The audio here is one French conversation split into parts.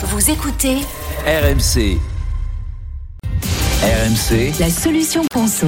Vous écoutez RMC. RMC, la solution conso.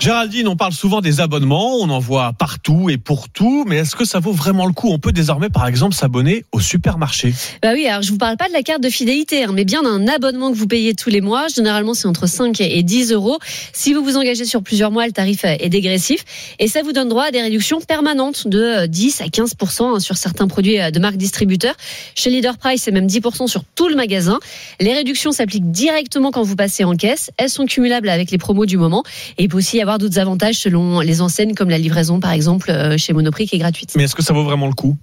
Géraldine, on parle souvent des abonnements, on en voit partout et pour tout, mais est-ce que ça vaut vraiment le coup? On peut désormais, par exemple, s'abonner au supermarché. Bah oui, alors je vous parle pas de la carte de fidélité, hein, mais bien d'un abonnement que vous payez tous les mois. Généralement, c'est entre 5 et 10 euros. Si vous vous engagez sur plusieurs mois, le tarif est dégressif et ça vous donne droit à des réductions permanentes de 10 à 15% hein, sur certains produits de marque distributeur. Chez Leader Price, c'est même 10% sur tout le magasin. Les réductions s'appliquent directement quand vous passez en caisse. Elles sont cumulables avec les promos du moment et il peut aussi d'autres avantages selon les enseignes comme la livraison par exemple euh, chez Monoprix qui est gratuite. Mais est-ce que ça vaut vraiment le coup?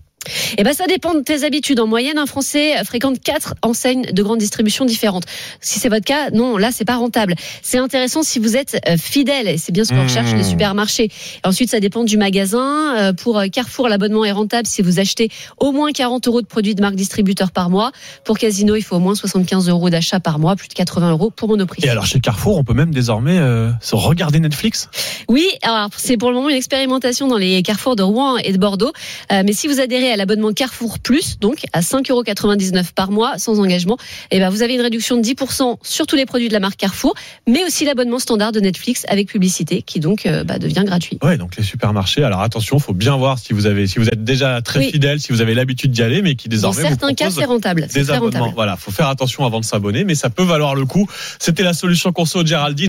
Eh ben, ça dépend de tes habitudes. En moyenne, un Français fréquente quatre enseignes de grande distribution différentes. Si c'est votre cas, non, là, c'est pas rentable. C'est intéressant si vous êtes euh, fidèle. Et c'est bien ce qu'on recherche les supermarchés. ensuite, ça dépend du magasin. Euh, pour Carrefour, l'abonnement est rentable si vous achetez au moins 40 euros de produits de marque distributeur par mois. Pour Casino, il faut au moins 75 euros d'achat par mois, plus de 80 euros pour Monoprix. Et alors, chez Carrefour, on peut même désormais se regarder Netflix? Oui, alors c'est pour le moment une expérimentation dans les Carrefour de Rouen et de Bordeaux. mais si vous adhérez à l'abonnement Carrefour Plus, donc à 5,99 euros par mois, sans engagement, et eh ben vous avez une réduction de 10% sur tous les produits de la marque Carrefour, mais aussi l'abonnement standard de Netflix avec publicité, qui donc euh, bah, devient gratuit. Ouais, donc les supermarchés. Alors attention, faut bien voir si vous avez, si vous êtes déjà très fidèle, si vous avez l'habitude d'y aller, mais qui désormais dans certains cas c'est rentable. Des abonnements. Rentable. Voilà, faut faire attention avant de s'abonner, mais ça peut valoir le coup. C'était la solution conso de Géraldine.